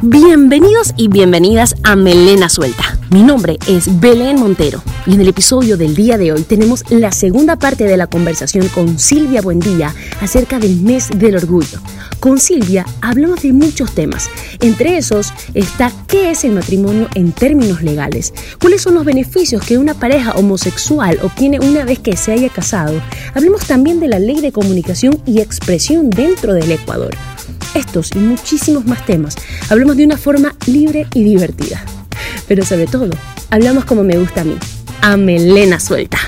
Bienvenidos y bienvenidas a Melena Suelta. Mi nombre es Belén Montero y en el episodio del día de hoy tenemos la segunda parte de la conversación con Silvia Buendía acerca del mes del orgullo. Con Silvia hablamos de muchos temas. Entre esos está qué es el matrimonio en términos legales, cuáles son los beneficios que una pareja homosexual obtiene una vez que se haya casado. Hablemos también de la ley de comunicación y expresión dentro del Ecuador. Estos y muchísimos más temas hablamos de una forma libre y divertida. Pero sobre todo, hablamos como me gusta a mí, a Melena Suelta.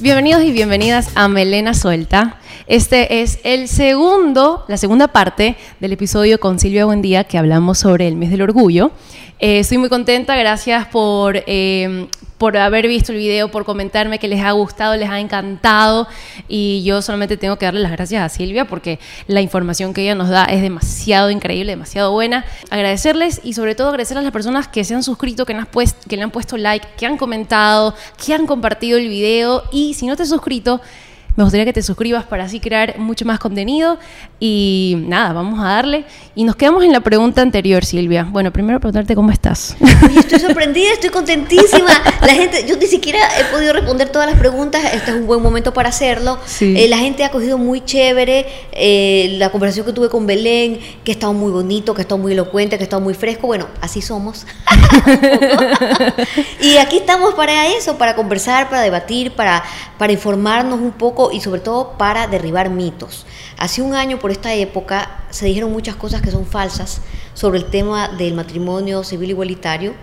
Bienvenidos y bienvenidas a Melena Suelta. Este es el segundo, la segunda parte del episodio con Silvia Buendía que hablamos sobre el mes del orgullo. Eh, estoy muy contenta, gracias por, eh, por haber visto el video, por comentarme que les ha gustado, les ha encantado. Y yo solamente tengo que darle las gracias a Silvia porque la información que ella nos da es demasiado increíble, demasiado buena. Agradecerles y sobre todo agradecer a las personas que se han suscrito, que, han que le han puesto like, que han comentado, que han compartido el video. Y si no te has suscrito, me gustaría que te suscribas para así crear mucho más contenido. Y nada, vamos a darle. Y nos quedamos en la pregunta anterior, Silvia. Bueno, primero preguntarte cómo estás. estoy sorprendida, estoy contentísima. La gente, yo ni siquiera he podido responder todas las preguntas. Este es un buen momento para hacerlo. Eh, la gente ha cogido muy chévere eh, la conversación que tuve con Belén, que ha estado muy bonito, que ha estado muy elocuente, que ha estado muy fresco. Bueno, así somos. y aquí estamos para eso, para conversar, para debatir, para, para informarnos un poco y sobre todo para derribar mitos. Hace un año por esta época se dijeron muchas cosas que son falsas sobre el tema del matrimonio civil igualitario,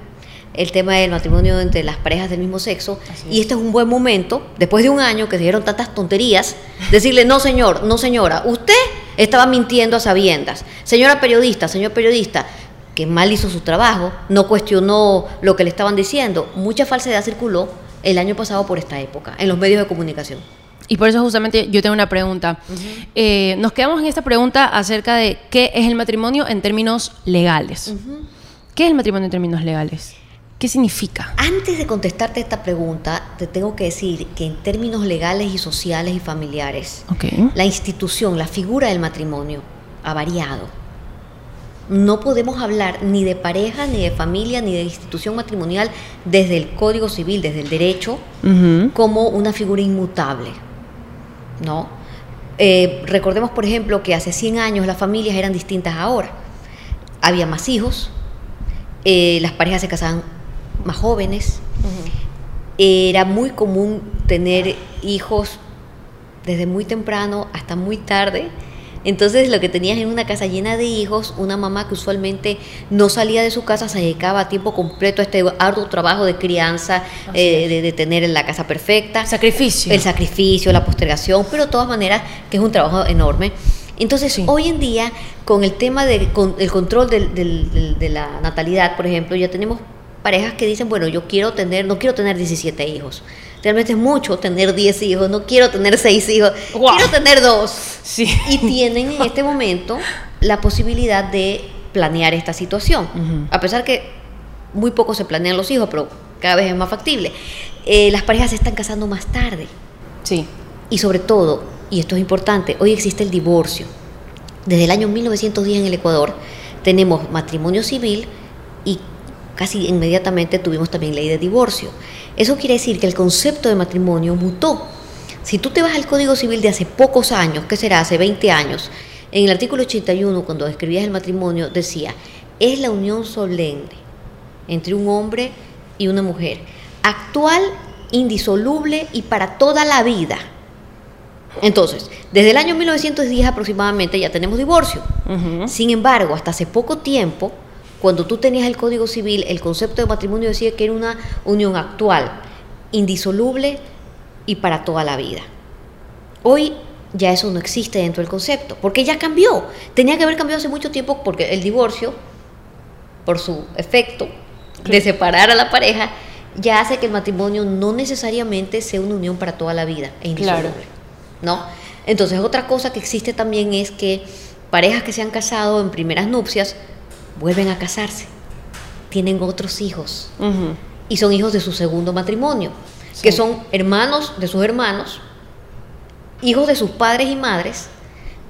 el tema del matrimonio entre las parejas del mismo sexo. Y este es un buen momento, después de un año que se dijeron tantas tonterías, decirle, no señor, no señora, usted estaba mintiendo a sabiendas. Señora periodista, señor periodista, que mal hizo su trabajo, no cuestionó lo que le estaban diciendo. Mucha falsedad circuló el año pasado por esta época en los medios de comunicación. Y por eso justamente yo tengo una pregunta. Eh, nos quedamos en esta pregunta acerca de qué es el matrimonio en términos legales. ¿Qué es el matrimonio en términos legales? ¿Qué significa? Antes de contestarte esta pregunta, te tengo que decir que en términos legales y sociales y familiares, la institución, la figura del matrimonio ha variado. No podemos hablar ni de pareja, ni de familia, ni de institución matrimonial desde el Código Civil, desde el derecho, como una figura inmutable. ¿No? Eh, recordemos, por ejemplo, que hace 100 años las familias eran distintas ahora. Había más hijos, eh, las parejas se casaban más jóvenes, era muy común tener hijos desde muy temprano hasta muy tarde entonces lo que tenías en una casa llena de hijos, una mamá que usualmente no salía de su casa, se dedicaba a tiempo completo a este arduo trabajo de crianza, eh, de, tener la casa perfecta. Sacrificio. El sacrificio, la postergación, pero de todas maneras que es un trabajo enorme. Entonces, hoy en día, con el tema del control de la natalidad, por ejemplo, ya tenemos parejas que dicen, bueno, yo quiero tener, no quiero tener 17 hijos. Realmente es mucho tener 10 hijos, no quiero tener 6 hijos, quiero tener dos. Sí. Y tienen en este momento la posibilidad de planear esta situación. A pesar que muy poco se planean los hijos, pero cada vez es más factible. Eh, las parejas se están casando más tarde. Sí. Y sobre todo, y esto es importante, hoy existe el divorcio. Desde el año 1910 en el Ecuador tenemos matrimonio civil y casi inmediatamente tuvimos también ley de divorcio. Eso quiere decir que el concepto de matrimonio mutó. Si tú te vas al Código Civil de hace pocos años, ¿qué será? Hace 20 años, en el artículo 81, cuando describías el matrimonio, decía, es la unión solemne entre un hombre y una mujer, actual, indisoluble y para toda la vida. Entonces, desde el año 1910 aproximadamente ya tenemos divorcio. Sin embargo, hasta hace poco tiempo, cuando tú tenías el Código Civil, el concepto de matrimonio decía que era una unión actual, indisoluble y para toda la vida. Hoy ya eso no existe dentro del concepto, porque ya cambió. Tenía que haber cambiado hace mucho tiempo porque el divorcio, por su efecto de separar a la pareja, ya hace que el matrimonio no necesariamente sea una unión para toda la vida e indisoluble. ¿No? Entonces, otra cosa que existe también es que parejas que se han casado en primeras nupcias vuelven a casarse, tienen otros hijos y son hijos de su segundo matrimonio, que son hermanos de sus hermanos, hijos de sus padres y madres,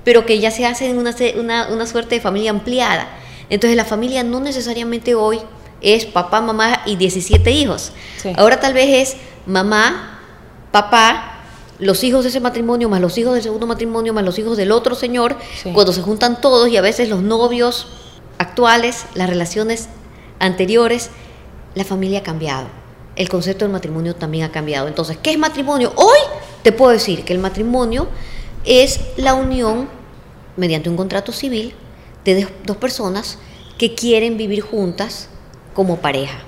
pero que ya se hacen una, una, suerte de familia ampliada. Entonces la familia no necesariamente hoy es papá, mamá y 17 hijos. Sí. Ahora tal vez es mamá, papá, los hijos de ese matrimonio, más los hijos del segundo matrimonio, más los hijos del otro señor, Sí. cuando se juntan todos y a veces los novios actuales, las relaciones anteriores, la familia ha cambiado. El concepto del matrimonio también ha cambiado. Entonces, ¿qué es matrimonio? Hoy te puedo decir que el matrimonio es la unión mediante un contrato civil de dos- personas que quieren vivir juntas como pareja.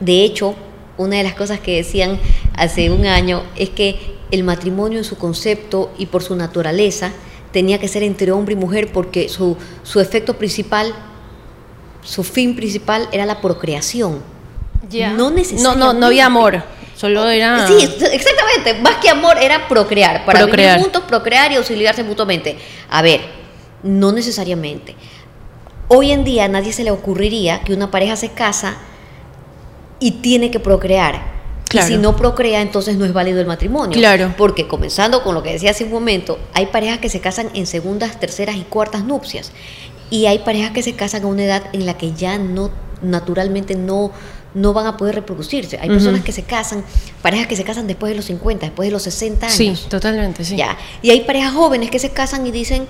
De hecho, una de las cosas que decían hace un año es que el matrimonio en su concepto y por su naturaleza tenía que ser entre hombre y mujer porque su, su efecto principal, su fin principal era la procreación. Ya. No No, no, no había amor. Solo era. Sí, exactamente. Más que amor era procrear. Para Procrear. vivir juntos, procrear y auxiliarse mutuamente. A ver, no necesariamente. Hoy en día a nadie se le ocurriría que una pareja se casa y tiene que procrear. Claro. Y si no procrea, entonces no es válido el matrimonio. Claro. Porque comenzando con lo que decía hace un momento, hay parejas que se casan en segundas, terceras y cuartas nupcias. Y hay parejas que se casan a una edad en la que ya no, naturalmente no, no van a poder reproducirse. Hay personas que se casan, parejas que se casan después de los 50, después de los 60 años. Sí, totalmente, sí. Ya. Y hay parejas jóvenes que se casan y dicen,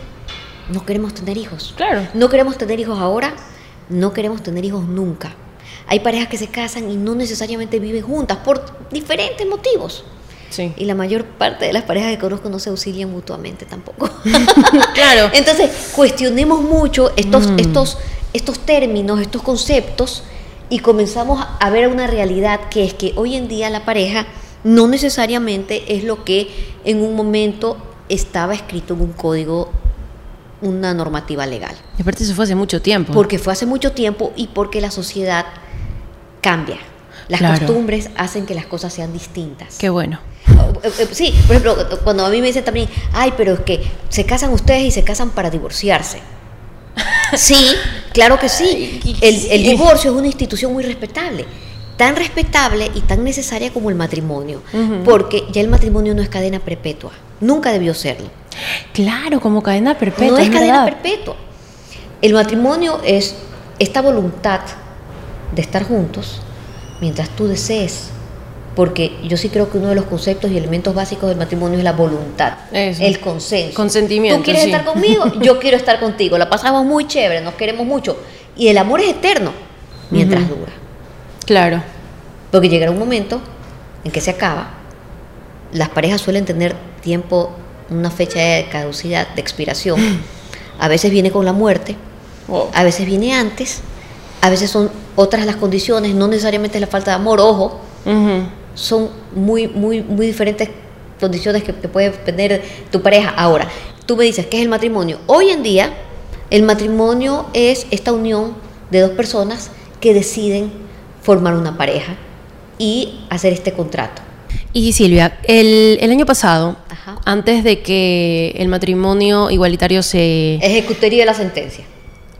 no queremos tener hijos. Claro. No queremos tener hijos ahora, no queremos tener hijos nunca. Hay parejas que se casan y no necesariamente viven juntas por diferentes motivos. Sí. Y la mayor parte de las parejas que conozco no se auxilian mutuamente tampoco. Claro. Entonces, cuestionemos mucho estos, Mm. estos, estos términos, estos conceptos, y comenzamos a ver una realidad que es que hoy en día la pareja no necesariamente es lo que en un momento estaba escrito en un código, una normativa legal. Y aparte eso fue hace mucho tiempo. Porque fue hace mucho tiempo y porque la sociedad cambia. Las Claro. costumbres hacen que las cosas sean distintas. Qué bueno. Eh, eh, Sí, por ejemplo, cuando a mí me dicen también, ay, pero es que se casan ustedes y se casan para divorciarse. Sí, claro que sí. El, el divorcio es una institución muy respetable, tan respetable y tan necesaria como el matrimonio, porque ya el matrimonio no es cadena perpetua, nunca debió serlo. Claro, como cadena perpetua. no es, es cadena verdad. perpetua. El matrimonio es esta voluntad de estar juntos mientras tú desees. Porque yo sí creo que uno de los conceptos y elementos básicos del matrimonio es la voluntad, Eso. el consenso. Consentimiento, Tú quieres sí. estar conmigo, yo quiero estar contigo. La pasamos muy chévere, nos queremos mucho. Y el amor es eterno mientras dura. Claro. Porque llegará un momento en que se acaba. Las parejas suelen tener tiempo, una fecha de caducidad, de expiración. A veces viene con la muerte, Wow. a veces viene antes, a veces son otras las condiciones, no necesariamente es la falta de amor, ojo, Ujú. Son muy, muy, muy diferentes condiciones que, que puede tener tu pareja. Ahora, tú me dices, ¿qué es el matrimonio? Hoy en día, el matrimonio es esta unión de dos personas que deciden formar una pareja y hacer este contrato. Y Silvia, el, el año pasado, Ajá. antes de que el matrimonio igualitario se... Ejecutoría la sentencia.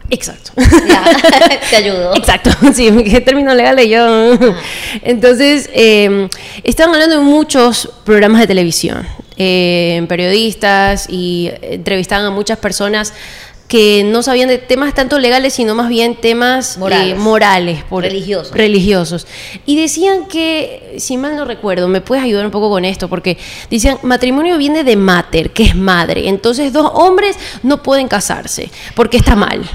Exacto. Ya, te ayudo. Exacto, sí, qué término legal y yo. Entonces, eh, estaban hablando en muchos programas de televisión, eh, periodistas y entrevistaban a muchas personas que no sabían de temas tanto legales, sino más bien temas eh, Morales. morales por- Religiosos. religiosos. Y decían que, si mal no recuerdo, me puedes ayudar un poco con esto, porque decían, matrimonio viene de mater, que es madre, entonces dos hombres no pueden casarse, porque está mal.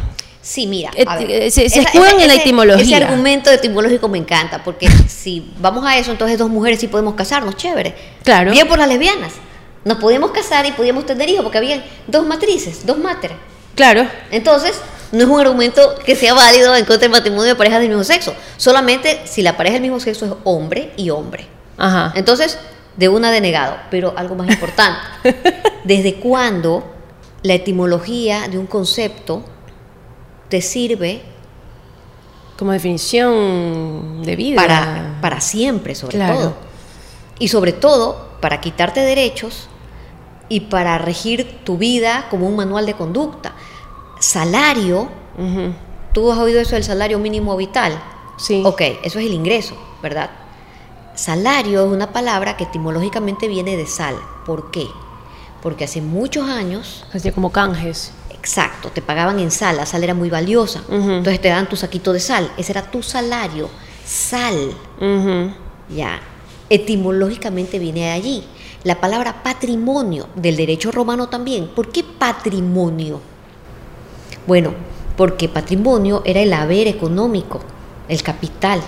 Sí, mira, Eh, a ver, eh, se- se escudan en la etimología. Ese argumento etimológico me encanta, porque si vamos a eso, entonces dos mujeres sí podemos casarnos, chévere. Claro. Bien por las lesbianas. Nos podíamos casar y podíamos tener hijos, porque habían dos matrices, dos máteres. Claro. Entonces, no es un argumento que sea válido en contra del matrimonio de parejas del mismo sexo. Solamente si la pareja del mismo sexo es hombre y hombre. Ajá. Entonces, de una denegado. Pero algo más importante. ¿Desde cuándo la etimología de un concepto te sirve Como definición de vida. para, para siempre, sobre Claro. todo? Y sobre todo, para quitarte derechos y para regir tu vida como un manual de conducta. Salario. ¿tú has oído eso del salario mínimo vital? Sí. Ok, eso es el ingreso, ¿verdad? Salario es una palabra que etimológicamente viene de sal. ¿Por qué? Porque hace muchos años Así como canjes. Exacto, te pagaban en sal, la sal era muy valiosa. Entonces te daban tu saquito de sal, ese era tu salario, sal. Ya, etimológicamente viene de allí. La palabra patrimonio del derecho romano también. ¿Por qué patrimonio? Bueno, porque patrimonio era el haber económico, el capital,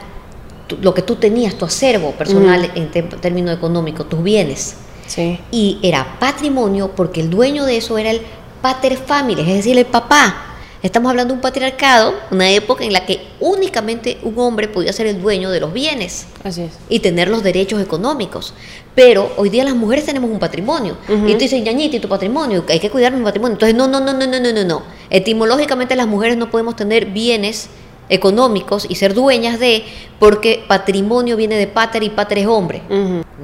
lo que tú tenías, tu acervo personal en términos económicos, tus bienes. Sí. Y era patrimonio porque el dueño de eso era el pater familias, es decir, el papá. Estamos hablando de un patriarcado, una época en la que únicamente un hombre podía ser el dueño de los bienes Así es. y tener los derechos económicos. Pero hoy día las mujeres tenemos un patrimonio. Y tú dices, ñañita, y tu patrimonio, hay que cuidar mi patrimonio. Entonces, no, no, no, no, no, no, no, no. Etimológicamente las mujeres no podemos tener bienes económicos y ser dueñas de, porque patrimonio viene de pater y pater es hombre.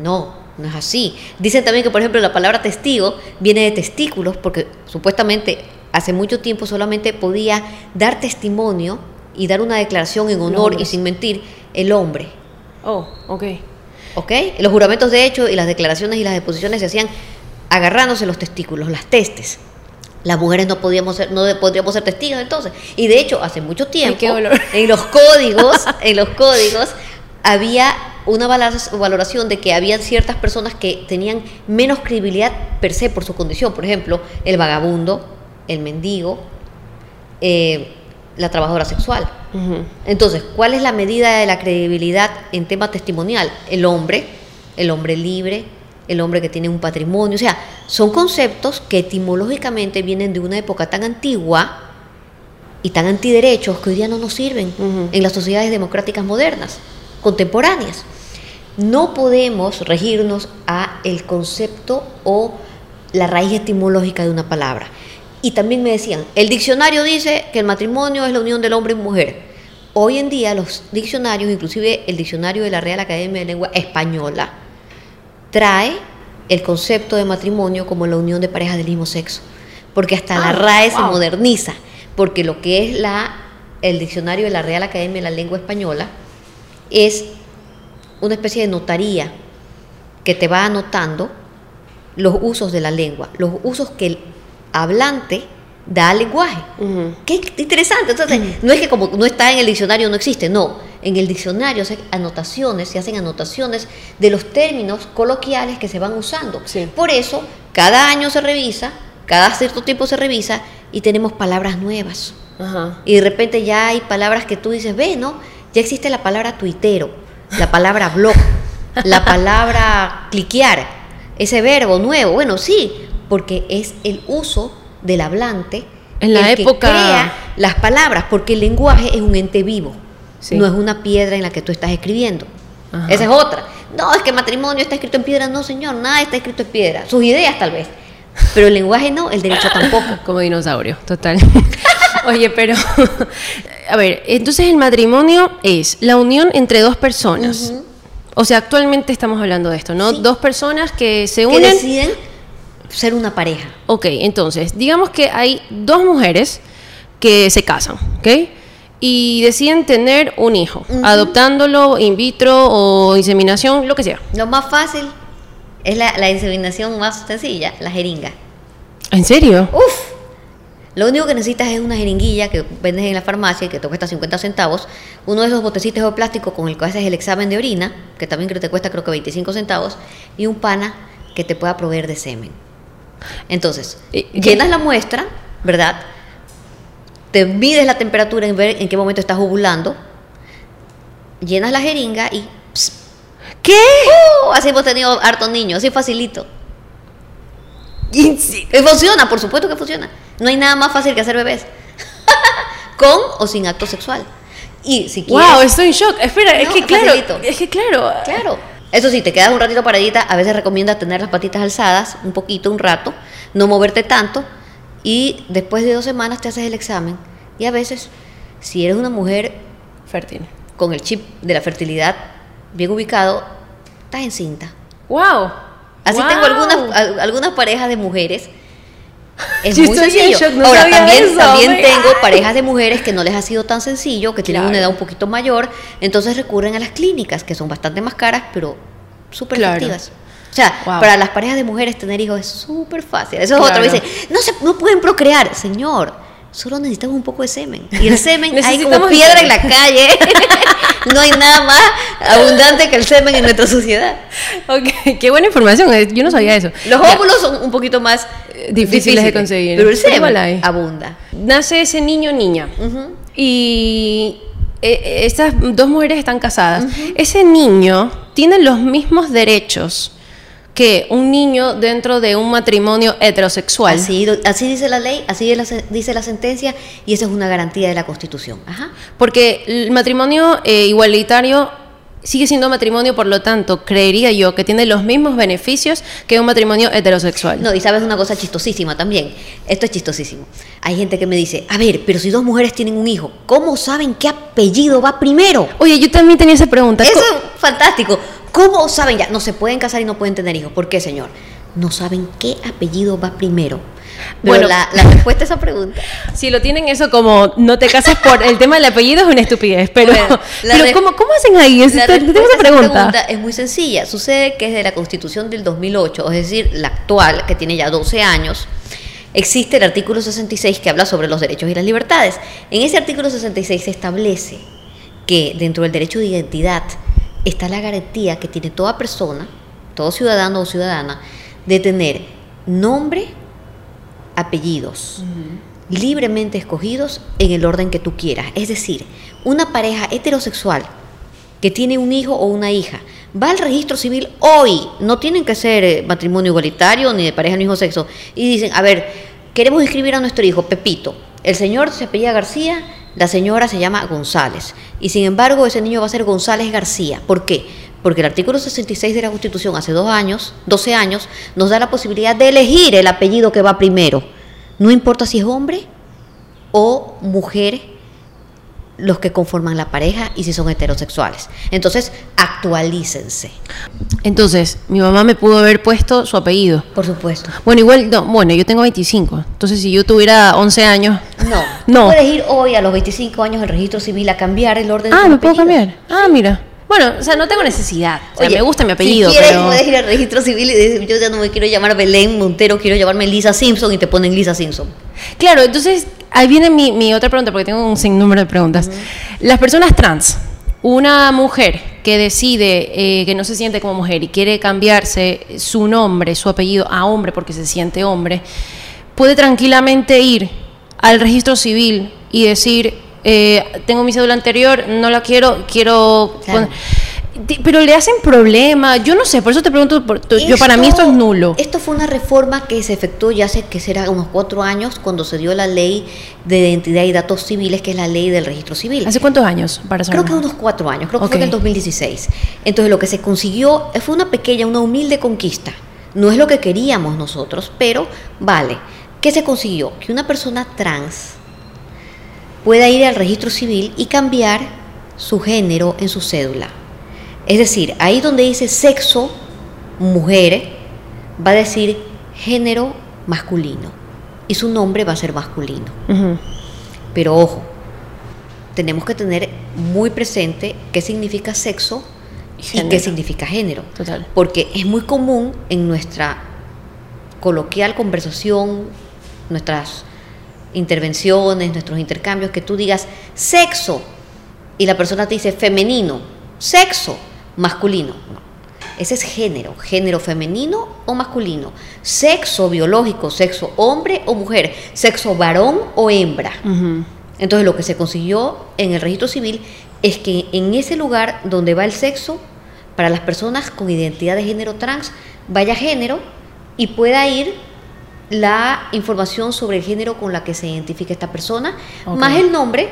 No, no es así. Dicen también que, por ejemplo, la palabra testigo viene de testículos, porque supuestamente hace mucho tiempo solamente podía dar testimonio y dar una declaración en honor y sin mentir el hombre. Oh, ok. ¿Ok? Los juramentos de hecho y las declaraciones y las deposiciones se hacían agarrándose los testículos, las testes. Las mujeres no podíamos ser, no podríamos ser testigos entonces. Y de hecho, hace mucho tiempo, en los códigos, en los códigos, había una valoración de que había ciertas personas que tenían menos credibilidad per se por su condición. Por ejemplo, el vagabundo, el mendigo, eh, la trabajadora sexual. Entonces, ¿cuál es la medida de la credibilidad en tema testimonial? El hombre, el hombre libre, el hombre que tiene un patrimonio. O sea, son conceptos que etimológicamente vienen de una época tan antigua y tan antiderechos que hoy día no nos sirven en las sociedades democráticas modernas, contemporáneas. No podemos regirnos a el concepto o la raíz etimológica de una palabra. Y también me decían, el diccionario dice que el matrimonio es la unión del hombre y mujer. Hoy en día los diccionarios, inclusive el diccionario de la Real Academia de Lengua Española, trae el concepto de matrimonio como la unión de parejas del mismo sexo. Porque hasta la Ah, RAE se moderniza. Porque lo que es la, el diccionario de la Real Academia de la Lengua Española es una especie de notaría que te va anotando los usos de la lengua, los usos que el hablante da al lenguaje. Qué interesante. Entonces, no es que como no está en el diccionario no existe, no. En el diccionario se hacen anotaciones, se hacen anotaciones de los términos coloquiales que se van usando. Sí. Por eso, cada año se revisa, cada cierto tiempo se revisa y tenemos palabras nuevas. Y de repente ya hay palabras que tú dices, ve, ¿no? Ya existe la palabra tuitero, la palabra blog, la palabra cliquear, ese verbo nuevo. Bueno, sí, porque es el uso del hablante En la el que época- crea las palabras, porque el lenguaje es un ente vivo, Sí. no es una piedra en la que tú estás escribiendo. Ajá. Esa es otra. No, es que matrimonio está escrito en piedra. No, señor, nada está escrito en piedra. Sus ideas tal vez. Pero el lenguaje no, el derecho tampoco. Como dinosaurio, total. Oye, pero. A ver, entonces el matrimonio es la unión entre dos personas. O sea, actualmente estamos hablando de esto, ¿no? Sí. Dos personas que se Que unen. deciden ser una pareja. Ok, entonces, digamos que hay dos mujeres que se casan, ¿ok? Y deciden tener un hijo, adoptándolo in vitro o inseminación, lo que sea. Lo más fácil es la, la inseminación más sencilla, la jeringa. ¿En serio? Uf. Lo único que necesitas es una jeringuilla que vendes en la farmacia y que te cuesta 50 centavos, uno de esos botecitos de plástico con el que haces el examen de orina, que también te cuesta creo que 25 centavos, y un pana que te pueda proveer de semen. Entonces, llenas la muestra, ¿verdad? Te mides la temperatura en ver en qué momento estás ovulando, llenas la jeringa y pss, ¿Qué? ¡uh! así hemos tenido hartos niños, así facilito. Y funciona, por supuesto que funciona. No hay nada más fácil que hacer bebés. Con o sin acto sexual. Y si quieres. Wow, estoy en shock. Espera, es que claro, facilito. es que claro. Claro. Eso sí, te quedas un ratito paradita. A veces recomienda tener las patitas alzadas, un poquito, un rato. No moverte tanto. Y después de dos semanas te haces el examen. Y a veces, si eres una mujer Fértil. con el chip de la fertilidad bien ubicado, estás encinta. Wow. Así Wow. tengo algunas, al- algunas parejas de mujeres. Es Yo muy sencillo. shock, no Ahora, también, eso, también oh tengo parejas de mujeres que no les ha sido tan sencillo, que tienen Claro. una edad un poquito mayor, entonces recurren a las clínicas, que son bastante más caras, pero súper Claro. efectivas. O sea, Wow. para las parejas de mujeres tener hijos es súper fácil. Eso es Claro. otro. Dicen, no, se, no pueden procrear. Señor, solo necesitamos un poco de semen. Y el semen hay como piedra en la calle. no hay nada más abundante que el semen en nuestra sociedad. Ok, qué buena información. eh, Yo no sabía eso. Los óvulos son un poquito más Eh, difíciles de conseguir. Pero el semen hay. abunda. Nace ese niño niña. Y eh, estas dos mujeres están casadas. Ese niño tiene los mismos derechos que un niño dentro de un matrimonio heterosexual. Así, así dice la ley, así la dice la sentencia y esa es una garantía de la Constitución. Ajá. Porque el matrimonio eh, igualitario sigue siendo matrimonio, por lo tanto, creería yo que tiene los mismos beneficios que un matrimonio heterosexual. No, y sabes una cosa chistosísima también. Esto es chistosísimo. Hay gente que me dice, a ver, pero si dos mujeres tienen un hijo, ¿cómo saben qué apellido va primero? Oye, yo también tenía esa pregunta. Eso es fantástico. ¿Cómo saben ya? No se pueden casar y no pueden tener hijos. ¿Por qué, señor? No saben qué apellido va primero. Pero Bueno. la, la respuesta a esa pregunta. Si lo tienen eso como no te cases por el tema del apellido es una estupidez, pero, Bueno, pero ¿cómo, ¿cómo hacen ahí? Es- La te- tengo respuesta esa a esa pregunta. es muy sencilla. Sucede que desde la Constitución del 2008, es decir, la actual, que tiene ya 12 años, existe el artículo 66 que habla sobre los derechos y las libertades. En ese artículo 66 se establece que dentro del derecho de identidad está la garantía que tiene toda persona, todo ciudadano o ciudadana, de tener nombre, apellidos, libremente escogidos en el orden que tú quieras. Es decir, una pareja heterosexual que tiene un hijo o una hija va al registro civil hoy, no tienen que ser eh, matrimonio igualitario ni de pareja del mismo sexo, y dicen, a ver, queremos inscribir a nuestro hijo Pepito. El señor se apellida García, la señora se llama González. Y sin embargo, ese niño va a ser González García. ¿Por qué? Porque el artículo 66 de la Constitución hace dos años, 12 años, nos da la posibilidad de elegir el apellido que va primero. No importa si es hombre o mujer los que conforman la pareja y si son heterosexuales. Entonces, actualícense, Entonces, mi mamá me pudo haber puesto su apellido. por supuesto. Bueno, igual, no, bueno, yo tengo 25. Entonces, si yo tuviera 11 años. No, No. Puedes ir hoy a los 25 años al registro civil a cambiar el orden de Ah, me puedo cambiar. Ah, mira. Bueno, o sea, no tengo necesidad. O sea, Oye, me gusta mi apellido, Si quieres, pero. puedes ir al registro civil y decir, yo ya no me quiero llamar Belén Montero, quiero llamarme Lisa Simpson y te ponen Lisa Simpson. Claro, entonces ahí viene mi, mi otra pregunta, porque tengo un sinnúmero de preguntas. Las personas trans, una mujer que decide eh, que no se siente como mujer y quiere cambiarse su nombre, su apellido a hombre porque se siente hombre, puede tranquilamente ir al registro civil y decir, eh, tengo mi cédula anterior, no la quiero, quiero... Claro. Pero le hacen problema, yo no sé, por eso te pregunto, por- yo para mí esto es nulo. Esto fue una reforma que se efectuó ya hace que será unos cuatro años cuando se dio la ley de identidad y datos civiles, que es la ley del registro civil. ¿Hace cuántos años? Para Creo que unos cuatro años, creo que fue en el 2016. Entonces lo que se consiguió fue una pequeña, una humilde conquista. No es lo que queríamos nosotros, pero vale. ¿Qué se consiguió? Que una persona trans pueda ir al registro civil y cambiar su género en su cédula. Es decir, ahí donde dice sexo, mujer, va a decir género masculino. Y su nombre va a ser masculino. Pero ojo, tenemos que tener muy presente qué significa sexo y, qué significa género. Total. Porque es muy común en nuestra coloquial conversación, nuestras intervenciones, nuestros intercambios, que tú digas sexo y la persona te dice femenino, sexo, masculino. No. Ese es género, género femenino o masculino, sexo biológico, sexo hombre o mujer, sexo varón o hembra. Entonces lo que se consiguió en el registro civil es que en ese lugar donde va el sexo, para las personas con identidad de género trans, vaya género y pueda ir la información sobre el género con la que se identifica esta persona, más el nombre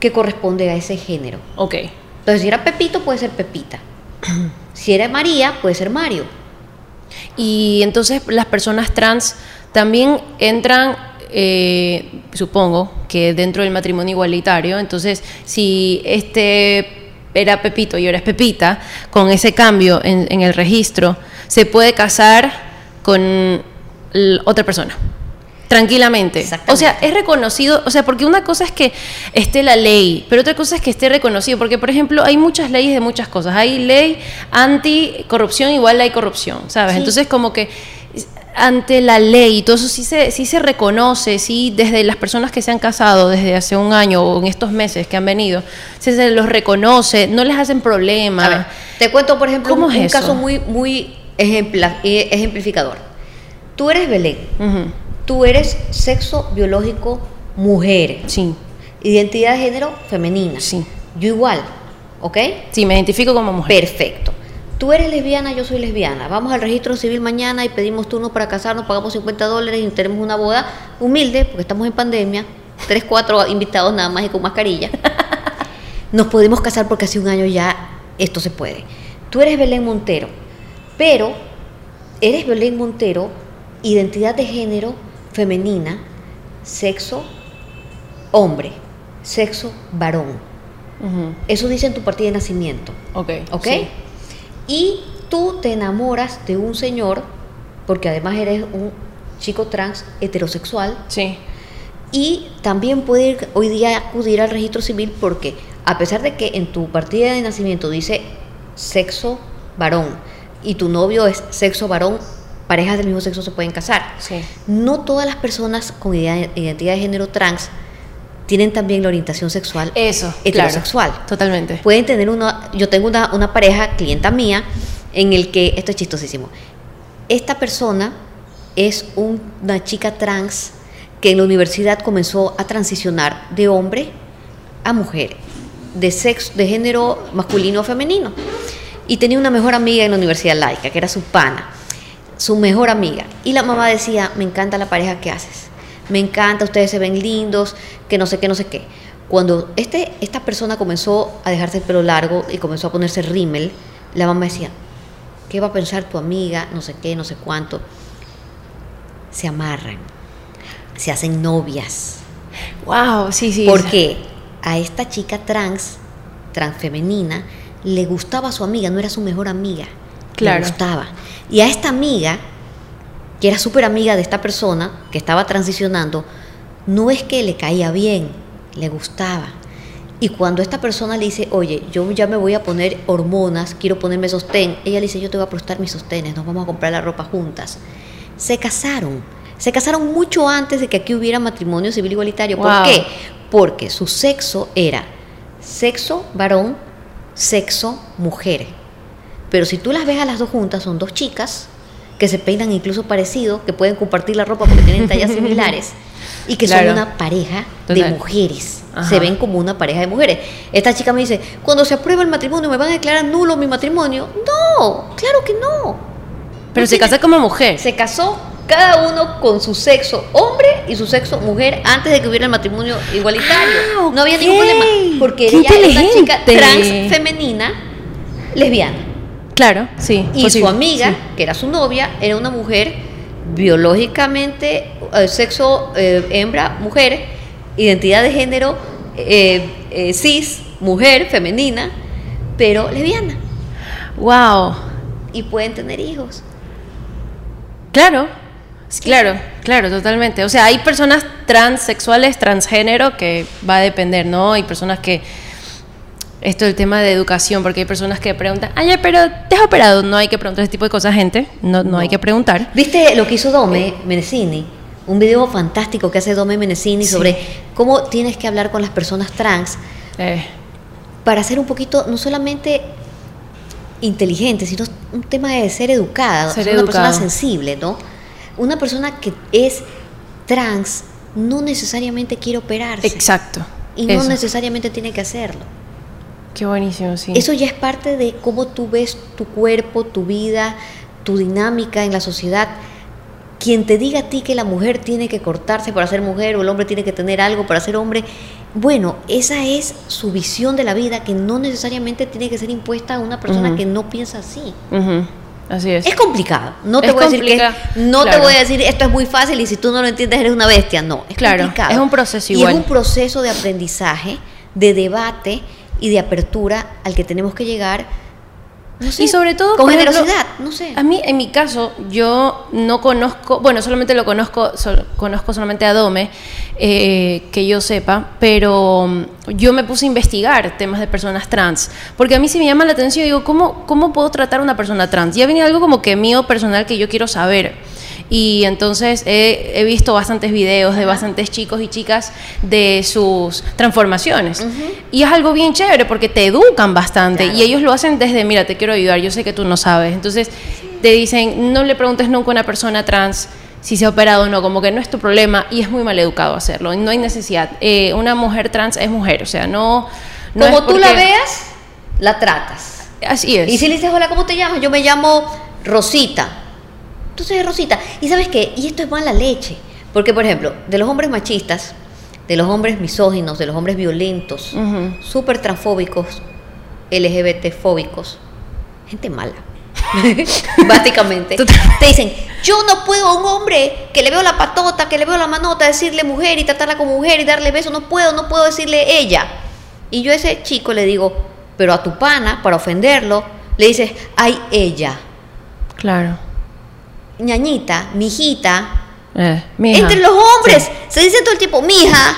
que corresponde a ese género. Ok. Entonces si era Pepito puede ser Pepita. Si era María puede ser Mario. Y entonces las personas trans también entran, eh, supongo, que dentro del matrimonio igualitario. Entonces, si este era Pepito y ahora es Pepita, con ese cambio en, en el registro, se puede casar con otra persona. Tranquilamente. O sea, es reconocido, o sea, porque una cosa es que esté la ley, pero otra cosa es que esté reconocido, porque por ejemplo hay muchas leyes de muchas cosas. Hay ley anticorrupción, igual hay corrupción, ¿sabes? Sí. Entonces como que ante la ley y todo eso sí se, sí se reconoce, sí, desde las personas que se han casado desde hace un año o en estos meses que han venido, se, se los reconoce, no les hacen problema. A ver, te cuento, por ejemplo, ¿Cómo un, es un eso? caso muy, muy eh, ejemplificador. Tú eres Belén, tú eres sexo biológico mujer, Sí, identidad de género femenina. Sí. Yo igual, ¿ok? sí, me identifico como mujer. Perfecto. Tú eres lesbiana, yo soy lesbiana. Vamos al registro civil mañana y pedimos turno para casarnos, pagamos 50 dólares y tenemos una boda humilde, porque estamos en pandemia, tres, cuatro invitados nada más y con mascarilla. Nos podemos casar porque hace un año ya esto se puede. Tú eres Belén Montero, pero eres Belén Montero, identidad de género femenina, sexo hombre, sexo varón. Eso dice en tu partida de nacimiento. Ok. ¿Ok? sí. Y tú te enamoras de un señor, porque además eres un chico trans heterosexual, Sí. y también puede ir hoy día acudir al registro civil porque a pesar de que en tu partida de nacimiento dice sexo varón y tu novio es sexo varón, parejas del mismo sexo se pueden casar. Sí. No todas las personas con identidad de género trans tienen también la orientación sexual Eso, heterosexual. claro, totalmente. Pueden tener una, yo tengo una, una pareja, clienta mía, en el que, esto es chistosísimo, esta persona es un- una chica trans que en la universidad comenzó a transicionar de hombre a mujer, de sexo, de género masculino o femenino. Y tenía una mejor amiga en la universidad laica, que era su pana, su mejor amiga. Y la mamá decía, me encanta la pareja que haces, me encanta, ustedes se ven lindos, que no sé qué, no sé qué. Cuando este, esta persona comenzó a dejarse el pelo largo y comenzó a ponerse rímel, la mamá decía, ¿qué va a pensar tu amiga? No sé qué, no sé cuánto. Se amarran, se hacen novias. Wow, sí, sí. Porque a esta chica trans, transfemenina, le gustaba a su amiga, no era su mejor amiga. Claro. Le gustaba. Y a esta amiga, que era súper amiga de esta persona, que estaba transicionando, no es que le caía bien, le gustaba. Y cuando esta persona le dice, oye, yo ya me voy a poner hormonas, quiero ponerme sostén, ella le dice, yo te voy a prestar mis sostenes, nos vamos a comprar la ropa juntas. Se casaron. Se casaron mucho antes de que aquí hubiera matrimonio civil igualitario. ¿Por qué? Porque su sexo era sexo varón, sexo mujer. Pero si tú las ves a las dos juntas, son dos chicas que se peinan incluso parecido, que pueden compartir la ropa porque tienen tallas similares y que Claro. son una pareja de mujeres. Ajá. Se ven como una pareja de mujeres. Esta chica me dice, cuando se aprueba el matrimonio, ¿me van a declarar nulo mi matrimonio? No, claro que no. Pero No se casa como mujer. Se casó cada uno con su sexo hombre y su sexo mujer antes de que hubiera el matrimonio igualitario. Ah, No había ningún problema. Porque Qué ella era una chica trans femenina lesbiana. Claro, sí. Y posible, su amiga, sí. que era su novia, era una mujer biológicamente, eh, sexo eh, hembra, mujer, identidad de género eh, eh, cis, mujer, femenina, pero lesbiana. Wow. Y pueden tener hijos. Claro. Claro, claro, totalmente. O sea, hay personas transexuales, transgénero, que va a depender, ¿no? Hay personas que. Esto es el tema de educación, porque hay personas que preguntan, ay, pero ¿te has operado? No hay que preguntar ese tipo de cosas, gente. No, no, hay que preguntar. ¿Viste lo que hizo Dome Menecini? Un video fantástico que hace Dome Menecini Sí. sobre cómo tienes que hablar con las personas trans Eh, para ser un poquito, no solamente inteligente, sino un tema de ser educada, Ser ser una persona sensible, ¿no? Una persona que es trans no necesariamente quiere operarse exacto. y no Eso. necesariamente tiene que hacerlo. Qué buenísimo, sí. Eso ya es parte de cómo tú ves tu cuerpo, tu vida, tu dinámica en la sociedad. Quien te diga a ti que la mujer tiene que cortarse para ser mujer o el hombre tiene que tener algo para ser hombre, bueno, esa es su visión de la vida que no necesariamente tiene que ser impuesta a una persona Ujú. que no piensa así. Así es. Es complicado. No te Es voy a decir que no te voy a decir esto es muy fácil y si tú no lo entiendes eres una bestia. No, es Claro, complicado. es un proceso y igual. es un proceso de aprendizaje, de debate y de apertura al que tenemos que llegar No sé, y sobre todo, con generosidad, no sé. A mí, en mi caso, yo no conozco, bueno, solamente lo conozco, sol- conozco solamente a Dome, eh, que yo sepa, pero mm, yo me puse a investigar temas de personas trans, porque a mí sí me llama la atención, digo, ¿cómo, cómo puedo tratar a una persona trans? Ya venía algo como que mío personal que yo quiero saber. Y entonces he, he visto bastantes videos de bastantes chicos y chicas de sus transformaciones. Y es algo bien chévere porque te educan bastante. Claro. Y ellos lo hacen desde, mira, te quiero ayudar, yo sé que tú no sabes. Entonces te dicen, no le preguntes nunca a una persona trans si se ha operado o no, como que no es tu problema y es muy mal educado hacerlo. No hay necesidad. Eh, una mujer trans es mujer, o sea, no... no Como tú la veas, la tratas. Así es. Y si le dices, hola, ¿cómo te llamas? Yo me llamo Rosita. Entonces es Rosita. ¿Y sabes qué? Y esto es mala leche. Porque, por ejemplo, de los hombres machistas, de los hombres misóginos, de los hombres violentos, Ujú. súper transfóbicos, LGBT fóbicos, gente mala. Básicamente. Te dicen, yo no puedo a un hombre que le veo la patota, que le veo la manota, decirle mujer y tratarla como mujer y darle beso. No puedo, no puedo decirle ella. Y yo a ese chico le digo, pero a tu pana, para ofenderlo, le dices, ay, ella. Claro. Ñañita, mijita, Eh, mija. entre los hombres se dice todo el tiempo, mija,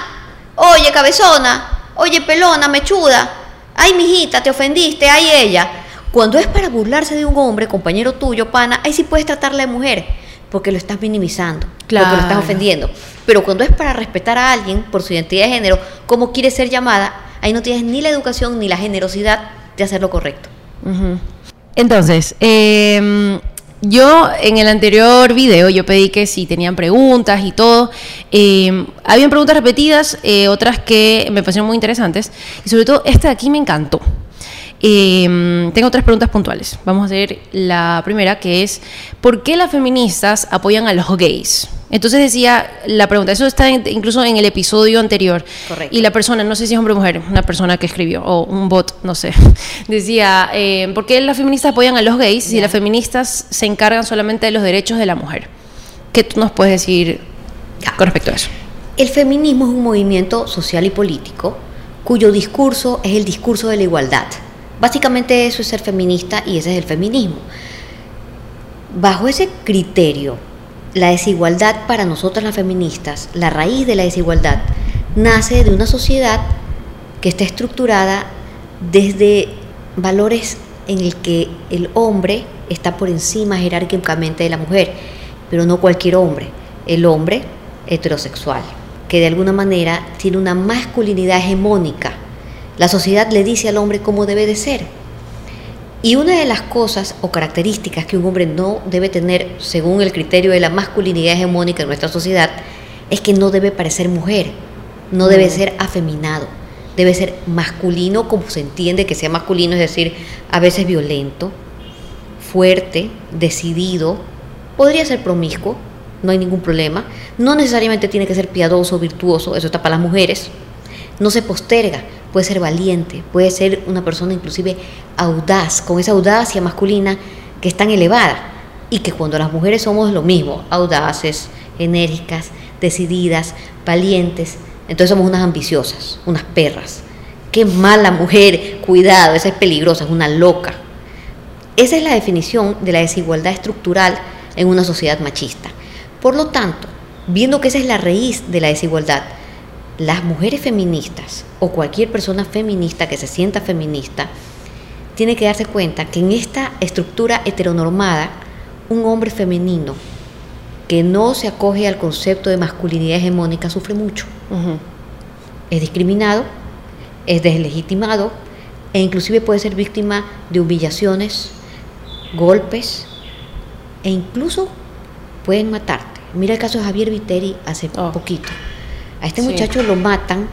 oye cabezona, oye pelona, mechuda, ay mijita, te ofendiste, ay ella. Cuando es para burlarse de un hombre, compañero tuyo, pana, ahí sí puedes tratarla de mujer, porque lo estás minimizando, porque lo estás Claro. ofendiendo. Pero cuando es para respetar a alguien por su identidad de género, como quiere ser llamada, ahí no tienes ni la educación ni la generosidad de hacer lo correcto. Entonces, eh, yo en el anterior video yo pedí que si tenían preguntas y todo. Eh, habían preguntas repetidas, eh, otras que me parecieron muy interesantes. Y sobre todo, esta de aquí me encantó. Eh, tengo tres preguntas puntuales. Vamos a hacer la primera, que es, ¿por qué las feministas apoyan a los gays? Entonces decía la pregunta, eso está en- incluso en el episodio anterior. Correcto. Y la persona, no sé si es hombre o mujer, una persona que escribió, o un bot, no sé, decía, eh, ¿por qué las feministas apoyan a los gays si Ya. las feministas se encargan solamente de los derechos de la mujer? ¿Qué tú nos puedes decir Ya. con respecto a eso? El feminismo es un movimiento social y político cuyo discurso es el discurso de la igualdad. Básicamente eso es ser feminista y ese es el feminismo. Bajo ese criterio, la desigualdad para nosotras las feministas, la raíz de la desigualdad, nace de una sociedad que está estructurada desde valores en el que el hombre está por encima jerárquicamente de la mujer, pero no cualquier hombre, el hombre heterosexual, que de alguna manera tiene una masculinidad hegemónica. La sociedad le dice al hombre cómo debe de ser. Y una de las cosas o características que un hombre no debe tener según el criterio de la masculinidad hegemónica en nuestra sociedad es que no debe parecer mujer, no debe ser afeminado, debe ser masculino como se entiende que sea masculino, es decir, a veces violento, fuerte, decidido, podría ser promiscuo, no hay ningún problema, no necesariamente tiene que ser piadoso, virtuoso, eso está para las mujeres, no se posterga, puede ser valiente, puede ser una persona inclusive audaz, con esa audacia masculina que es tan elevada y que cuando las mujeres somos lo mismo, audaces, enérgicas, decididas, valientes, entonces somos unas ambiciosas, unas perras. Qué mala mujer, cuidado, esa es peligrosa, es una loca. Esa es la definición de la desigualdad estructural en una sociedad machista. Por lo tanto, viendo que esa es la raíz de la desigualdad, las mujeres feministas o cualquier persona feminista que se sienta feminista tiene que darse cuenta que en esta estructura heteronormada, un hombre femenino que no se acoge al concepto de masculinidad hegemónica sufre mucho. Es discriminado, es deslegitimado e inclusive puede ser víctima de humillaciones, golpes e incluso pueden matarte. Mira el caso de Javier Viteri hace Oh. poquito. A este Sí. muchacho lo matan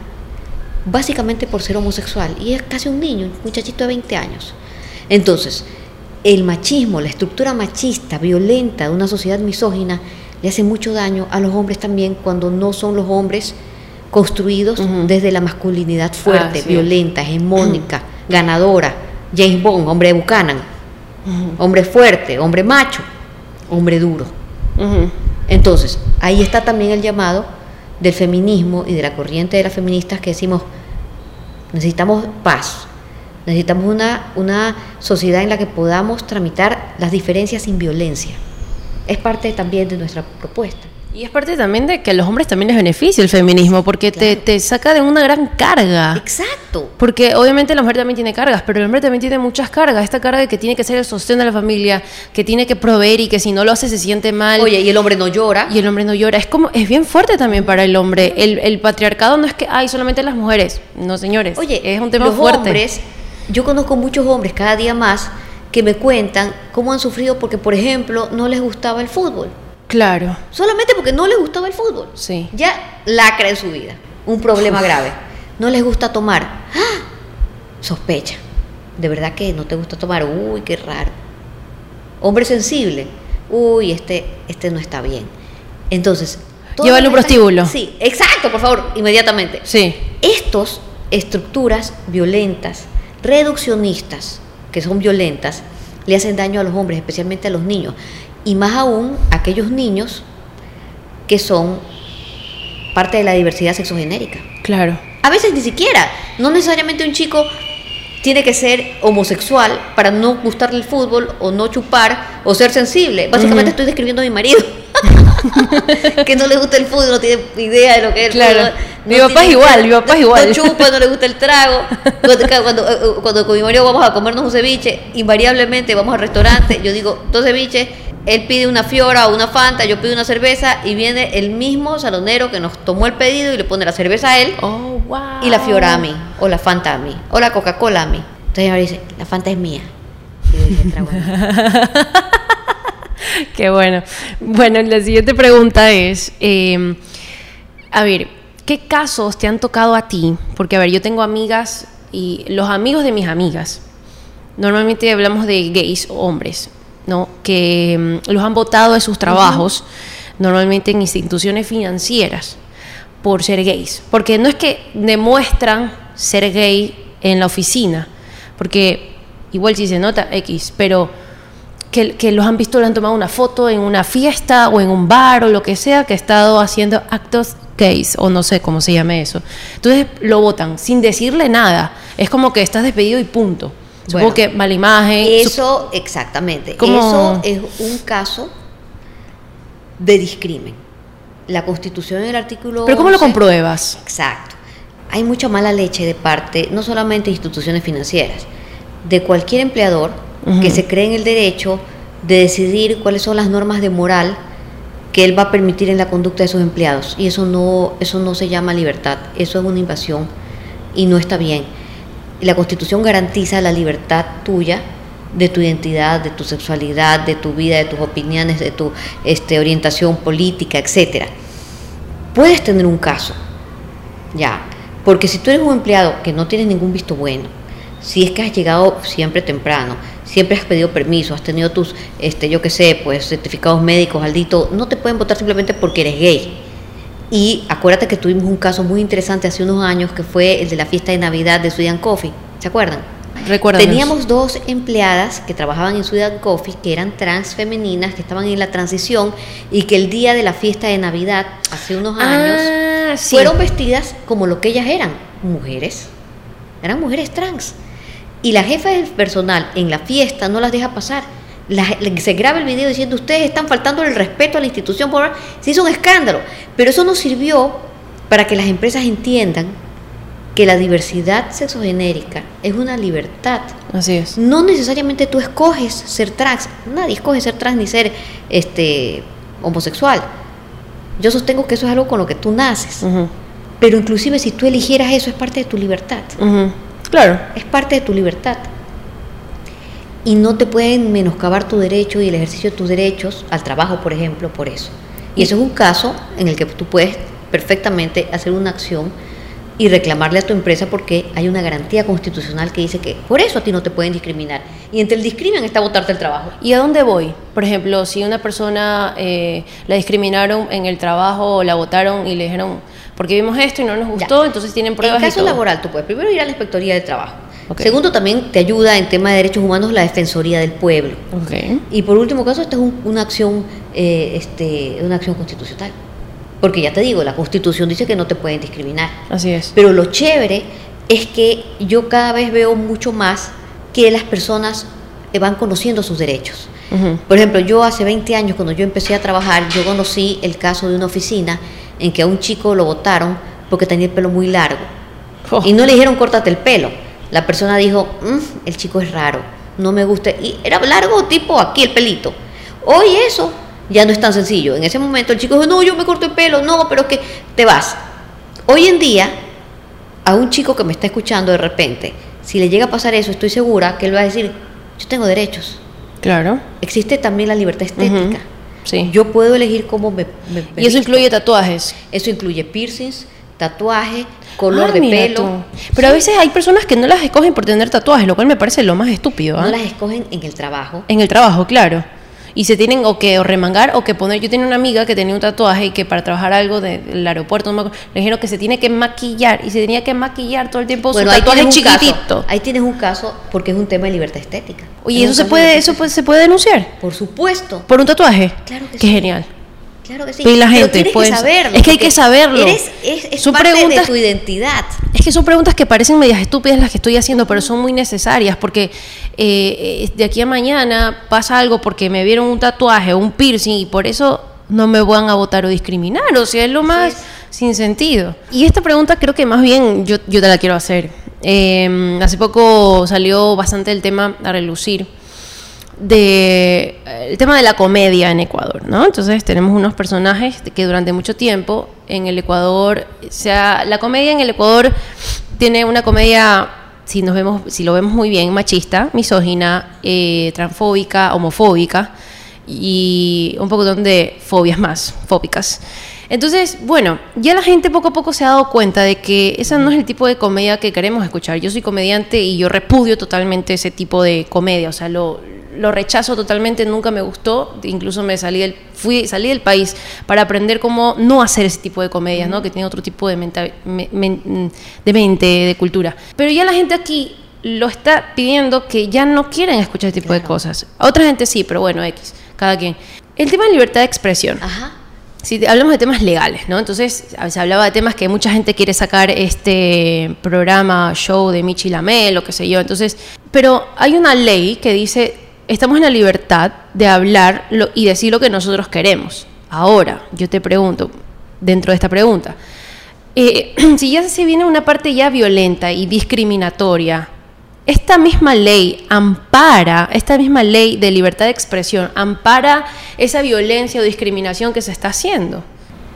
básicamente por ser homosexual y es casi un niño, un muchachito de 20 años. Entonces, el machismo, la estructura machista, violenta de una sociedad misógina le hace mucho daño a los hombres también cuando no son los hombres construidos desde la masculinidad fuerte, Ah, sí. violenta, hegemónica, ganadora. James Bond, hombre de Buchanan, hombre fuerte, hombre macho, hombre duro. Entonces, ahí está también el llamado del feminismo y de la corriente de las feministas que decimos, necesitamos paz, Necesitamos una, una sociedad en la que podamos tramitar las diferencias sin violencia. Es parte también de nuestra propuesta. Y es parte también de que a los hombres también les beneficia el feminismo, porque te, te, saca de una gran carga. Exacto. Porque obviamente la mujer también tiene cargas, pero el hombre también tiene muchas cargas. Esta carga de que tiene que ser el sostén de la familia, que tiene que proveer y que si no lo hace se siente mal. Oye, y el hombre no llora. Y el hombre no llora. Es como, es bien fuerte también para el hombre. El, el patriarcado no es que hay solamente las mujeres. No, señores. Oye, es un tema los fuerte. Hombres, yo conozco muchos hombres cada día más que me cuentan cómo han sufrido porque, por ejemplo, no les gustaba el fútbol. Claro. Solamente porque no les gustaba el fútbol. Sí. Ya lacra en su vida. Un problema grave. No les gusta tomar. ¡Ah! Sospecha. De verdad que no te gusta tomar. Uy, qué raro. Hombre sensible. Uy, este, este no está bien. Entonces. Llévale un prostíbulo. Sí, exacto, por favor, inmediatamente. Sí. Estos estructuras violentas, reduccionistas, que son violentas, le hacen daño a los hombres, especialmente a los niños y más aún aquellos niños que son parte de la diversidad sexogenérica. Claro. A veces ni siquiera, no necesariamente un chico tiene que ser homosexual para no gustarle el fútbol o no chupar o ser sensible. Básicamente estoy describiendo a mi marido. que no le gusta el fútbol, no tiene idea de lo que es claro. mi papá es igual, mi papá es igual. No chupa, no le gusta el trago. Cuando, eh, cuando, con mi marido vamos a comernos un ceviche, invariablemente vamos al restaurante, yo digo, dos ceviches, él pide una fiora o una fanta, yo pido una cerveza y viene el mismo salonero que nos tomó el pedido y le pone la cerveza a él oh, wow. y la fiora a mí, o la fanta a mí, o la Coca-Cola a mí. Entonces ella dice, la fanta es mía. Y yo Qué bueno. Bueno, la siguiente pregunta es, em, a ver, ¿qué casos te han tocado a ti? Porque, a ver, yo tengo amigas y los amigos de mis amigas, normalmente hablamos de gays o hombres, ¿no? que mm, los han votado de sus trabajos, normalmente en instituciones financieras, por ser gays. Porque no es que demuestran ser gay en la oficina, porque igual si se nota X, pero que, que, los han visto, le han tomado una foto en una fiesta o en un bar o lo que sea, que ha estado haciendo actos gays o no sé cómo se llame eso. Entonces lo votan sin decirle nada. Es como que estás despedido y punto. Supongo que mala imagen. Eso, exactamente. Eso es un caso de discrimen. La Constitución en el artículo. ¿Pero cómo lo compruebas? Exacto. Hay mucha mala leche de parte, no solamente de instituciones financieras, de cualquier empleador que se cree en el derecho de decidir cuáles son las normas de moral que él va a permitir en la conducta de sus empleados. Y eso no, eso no se llama libertad, eso es una invasión y no está bien la Constitución garantiza la libertad tuya de tu identidad, de tu sexualidad, de tu vida, de tus opiniones, de tu este, orientación política, etcétera. Puedes tener un caso, ya, porque si tú eres un empleado que no tienes ningún visto bueno, si es que has llegado siempre temprano, siempre has pedido permiso, has tenido tus, este, yo qué sé, pues certificados médicos, aldito, no te pueden votar simplemente porque eres gay y acuérdate que tuvimos un caso muy interesante hace unos años que fue el de la fiesta de Navidad de Sudan Coffee. ¿Se acuerdan? Teníamos dos empleadas que trabajaban en Sudan Coffee que eran trans femeninas, que estaban en la transición y que el día de la fiesta de Navidad, hace unos ah, años, fueron vestidas como lo que ellas eran, mujeres. Eran mujeres trans. Y la jefa del personal en la fiesta no las deja pasar se graba el video diciendo ustedes están faltando el respeto a la institución, por se hizo un escándalo, pero eso no sirvió para que las empresas entiendan que la diversidad sexogenérica es una libertad. Así es. No necesariamente tú escoges ser trans, nadie escoge ser trans ni ser este homosexual. Yo sostengo que eso es algo con lo que tú naces. Pero inclusive si tú eligieras eso es parte de tu libertad. Claro. Es parte de tu libertad y no te pueden menoscabar tu derecho y el ejercicio de tus derechos al trabajo, por ejemplo, por eso. Y eso es un caso en el que tú puedes perfectamente hacer una acción y reclamarle a tu empresa porque hay una garantía constitucional que dice que por eso a ti no te pueden discriminar. Y entre el discrimen está votarte el trabajo. ¿Y a dónde voy? Por ejemplo, si una persona eh, la discriminaron en el trabajo o la votaron y le dijeron, porque vimos esto y no nos gustó, entonces tienen pruebas. En caso laboral, tú puedes primero ir a la inspectoría de trabajo Segundo, también te ayuda en tema de derechos humanos la Defensoría del Pueblo. Y por último caso, esta es una acción, eh, este, una acción constitucional. Porque ya te digo, la Constitución dice que no te pueden discriminar. Así es. Pero lo chévere es que yo cada vez veo mucho más que las personas eh, van conociendo sus derechos. Por ejemplo, yo hace 20 años, cuando yo empecé a trabajar, yo conocí el caso de una oficina en que a un chico lo votaron porque tenía el pelo muy largo. Oh. Y no le dijeron córtate el pelo. La persona dijo, "Mm, el chico es raro, no me gusta. Y era largo tipo aquí el pelito. Hoy eso ya no es tan sencillo. En ese momento el chico dijo, no, yo me corto el pelo, no, pero que te vas. Hoy en día, a un chico que me está escuchando de repente, si le llega a pasar eso, estoy segura que él va a decir, yo tengo derechos. Claro. Existe también la libertad estética. Sí. Yo puedo elegir cómo me, me- me y eso visto. incluye tatuajes. Eso incluye piercings, tatuaje, color Ah, de pelo. tú. Pero a veces hay personas que no las escogen por tener tatuajes, lo cual me parece lo más estúpido. ¿ah? No las escogen en el trabajo. En el trabajo, claro. Y se tienen o que o remangar o que poner. Yo tenía una amiga que tenía un tatuaje y que para trabajar algo de- del aeropuerto, no me acuerdo, le dijeron que se tiene que maquillar y se tenía que maquillar todo el tiempo Bueno, su ahí tatuaje tienes, un chiquitito. caso, ahí tienes un caso porque es un tema de libertad estética. Oye, Es eso se puede, eso se puede denunciar Por supuesto. por un tatuaje. Claro que Qué sí. genial. Claro que sí. Pero y la Pero gente, tienes pues, que saberlo. es que hay que saberlo. Eres, es es Son parte preguntas- de tu identidad. Es que son preguntas que parecen medias estúpidas las que estoy haciendo, pero son muy necesarias porque eh, eh, de aquí a mañana pasa algo porque me vieron un tatuaje o un piercing y por eso no me van a votar o discriminar. O sea, es lo más sin sentido. Y esta pregunta creo que más bien yo, yo te la quiero hacer. Eh, hace poco salió bastante el tema a relucir de eh, el tema de la comedia en Ecuador, ¿no? Entonces tenemos unos personajes que durante mucho tiempo en el Ecuador, o sea, la comedia en el Ecuador tiene una comedia, si nos vemos, si lo vemos muy bien, machista, misógina, eh, transfóbica, homofóbica y un poco de fobias más, fóbicas. Entonces, bueno, ya la gente poco a poco se ha dado cuenta de que ese no es el tipo de comedia que queremos escuchar. Yo soy comediante y yo repudio totalmente ese tipo de comedia, o sea, lo, lo rechazo totalmente, nunca me gustó, incluso me salí del, fui, salí del país para aprender cómo no hacer ese tipo de comedia, ¿no? que tiene otro tipo de, menta- me- men- de mente, de cultura. Pero ya la gente aquí lo está pidiendo que ya no quieren escuchar ese tipo de cosas. A otra gente sí, pero bueno, X, cada quien. El tema de libertad de expresión. Ajá. Si hablamos de temas legales, ¿no? Entonces, se hablaba de temas que mucha gente quiere sacar este programa, show de Michi Lamel, lo que sé yo. Entonces, pero hay una ley que dice, estamos en la libertad de hablar y decir lo que nosotros queremos. Ahora, yo te pregunto, dentro de esta pregunta, eh, si ya se viene una parte ya violenta y discriminatoria, esta misma ley ampara, esta misma ley de libertad de expresión, ampara esa violencia o discriminación que se está haciendo.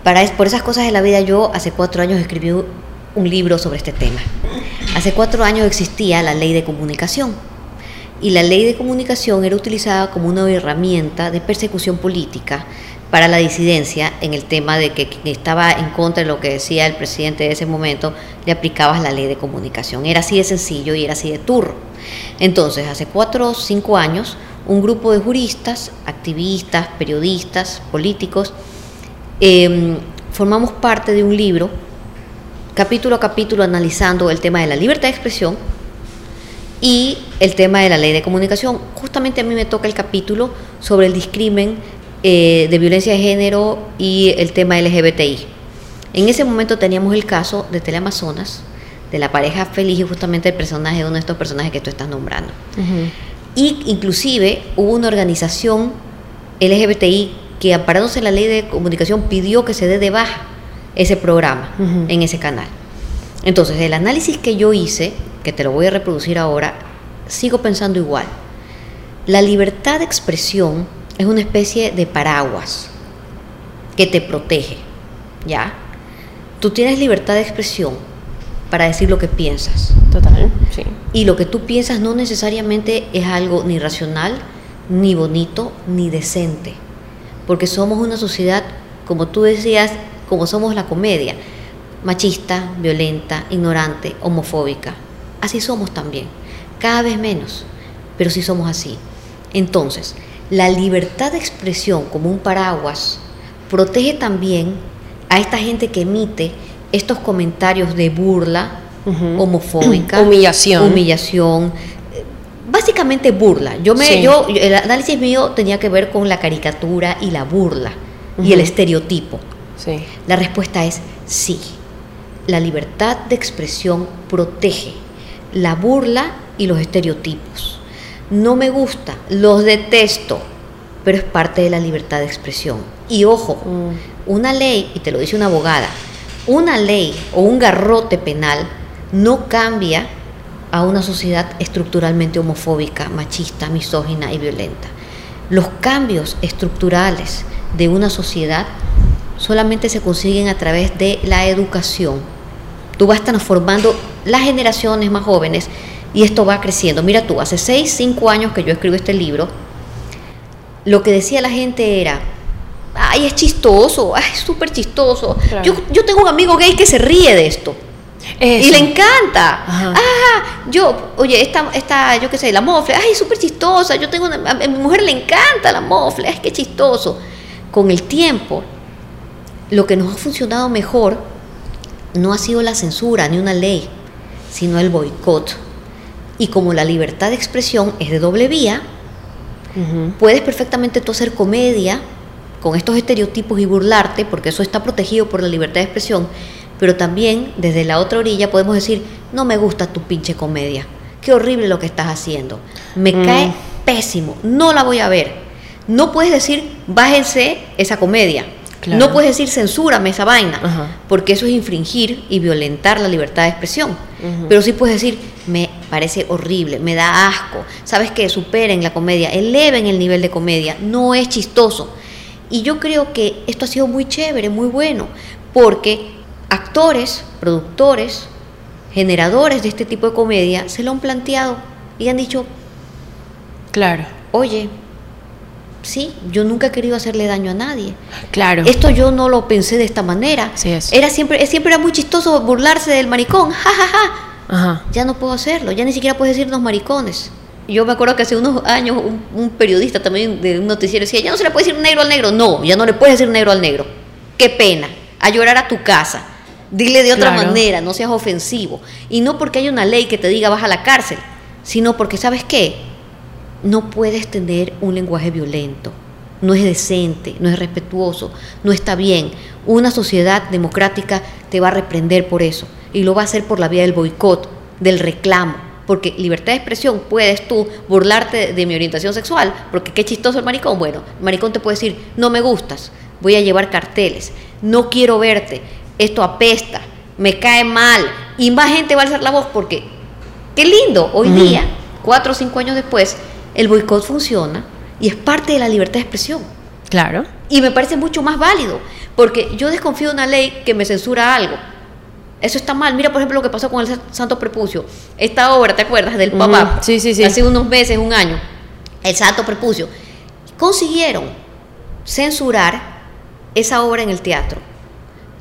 Para por esas cosas de la vida, yo hace cuatro años escribí un libro sobre este tema. Hace cuatro años existía la ley de comunicación. Y la ley de comunicación era utilizada como una herramienta de persecución política para la disidencia en el tema de que quien estaba en contra de lo que decía el presidente de ese momento, le aplicabas la ley de comunicación. Era así de sencillo y era así de turro. Entonces, hace cuatro o cinco años, un grupo de juristas, activistas, periodistas, políticos, eh, formamos parte de un libro, capítulo a capítulo, analizando el tema de la libertad de expresión y el tema de la ley de comunicación. Justamente a mí me toca el capítulo sobre el discrimen eh, de violencia de género y el tema LGBTI. En ese momento teníamos el caso de Teleamazonas, de la pareja feliz y justamente el personaje de uno de estos personajes que tú estás nombrando. Y inclusive hubo una organización LGBTI que amparándose en la ley de comunicación pidió que se dé de baja ese programa en ese canal. Entonces, el análisis que yo hice, que te lo voy a reproducir ahora, sigo pensando igual. La libertad de expresión es una especie de paraguas que te protege, ¿ya? Tú tienes libertad de expresión para decir lo que piensas. Total, sí. Y lo que tú piensas no necesariamente es algo ni racional, ni bonito, ni decente. Porque somos una sociedad, como tú decías, como somos la comedia, machista, violenta, ignorante, homofóbica. Así somos también. Cada vez menos, pero sí somos así. Entonces, la libertad de expresión como un paraguas protege también a esta gente que emite estos comentarios de burla, homofóbica, Humillación. humillación, básicamente burla. Yo me, Sí. yo, el análisis mío tenía que ver con la caricatura y la burla y el estereotipo. Sí. La respuesta es sí. la libertad de expresión protege la burla y los estereotipos. No me gusta, los detesto, pero es parte de la libertad de expresión. Y ojo, Mm. una ley, y te lo dice una abogada, una ley o un garrote penal no cambia a una sociedad estructuralmente homofóbica, machista, misógina y violenta. Los cambios estructurales de una sociedad solamente se consiguen a través de la educación. Tú vas transformando las generaciones más jóvenes y esto va creciendo. Mira tú, hace 6, 5 años que yo escribo este libro, lo que decía la gente era, ay, es chistoso, ay, es súper chistoso. Claro. Yo, yo tengo un amigo gay que se ríe de esto. Y le encanta. Ajá. Ah, yo, oye, esta, esta, yo qué sé, la mofle, ay, súper chistosa. Yo tengo una, a mi mujer le encanta la mofle, ay, qué chistoso. Con el tiempo, lo que nos ha funcionado mejor no ha sido la censura ni una ley, sino el boicot. Y como la libertad de expresión es de doble vía, puedes perfectamente tú hacer comedia con estos estereotipos y burlarte, porque eso está protegido por la libertad de expresión, pero también desde la otra orilla podemos decir, no me gusta tu pinche comedia, qué horrible lo que estás haciendo, me Mm. cae pésimo, no la voy a ver. No puedes decir, bájense esa comedia. Claro. No puedes decir, censúrame esa vaina, Ajá. porque eso es infringir y violentar la libertad de expresión. Pero sí puedes decir, me parece horrible, me da asco. ¿Sabes qué? Superen la comedia, eleven el nivel de comedia, no es chistoso. Y yo creo que esto ha sido muy chévere, muy bueno, porque actores, productores, generadores de este tipo de comedia se lo han planteado y han dicho, Claro, oye, sí, yo nunca he querido hacerle daño a nadie. claro. Esto yo no lo pensé de esta manera. Sí, es. Era siempre, siempre era muy chistoso burlarse del maricón, ja, ja, ja. Ajá. Ya no puedo hacerlo, ya ni siquiera puedes decirnos maricones. Yo me acuerdo que hace unos años un, un periodista también de un noticiero decía, ya no se le puede decir negro al negro. No, ya no le puedes decir negro al negro. Qué pena. A llorar a tu casa. Dile de otra Claro. manera, no seas ofensivo. Y no porque hay una ley que te diga vas a la cárcel, sino porque, ¿sabes qué? No puedes tener un lenguaje violento. No es decente, no es respetuoso, no está bien. Una sociedad democrática te va a reprender por eso. Y lo va a hacer por la vía del boicot, del reclamo. Porque libertad de expresión puedes tú burlarte de mi orientación sexual, porque qué chistoso el maricón. Bueno, el maricón te puede decir, no me gustas, voy a llevar carteles, no quiero verte, esto apesta, me cae mal. Y más gente va a alzar la voz porque, qué lindo, hoy día, cuatro o cinco años después, el boicot funciona y es parte de la libertad de expresión. Claro. Y me parece mucho más válido, porque yo desconfío de una ley que me censura algo. Eso está mal. Mira, por ejemplo, lo que pasó con el Sa- Santo Prepucio. Esta obra, ¿te acuerdas? Del. Papa. Sí, sí, sí. Hace unos meses, un año. El Santo Prepucio. Consiguieron censurar esa obra en el teatro.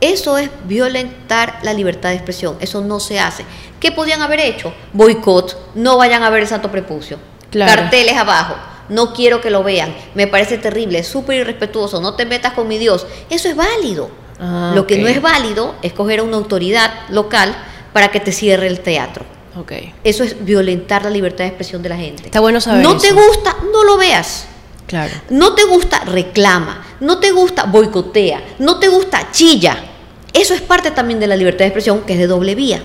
Eso es violentar la libertad de expresión. Eso no se hace. ¿Qué podían haber hecho? Boicot. No vayan a ver el Santo Prepucio. Claro. Carteles abajo. No quiero que lo vean. Me parece terrible. Súper irrespetuoso. No te metas con mi Dios. Eso es válido. Ah, lo que no es válido es coger a una autoridad local para que te cierre el teatro. Ok. Eso es violentar la libertad de expresión de la gente. Está bueno saber No te gusta, no lo veas. Claro. No te gusta, reclama. No te gusta, boicotea. No te gusta, chilla. Eso es parte también de la libertad de expresión, que es de doble vía.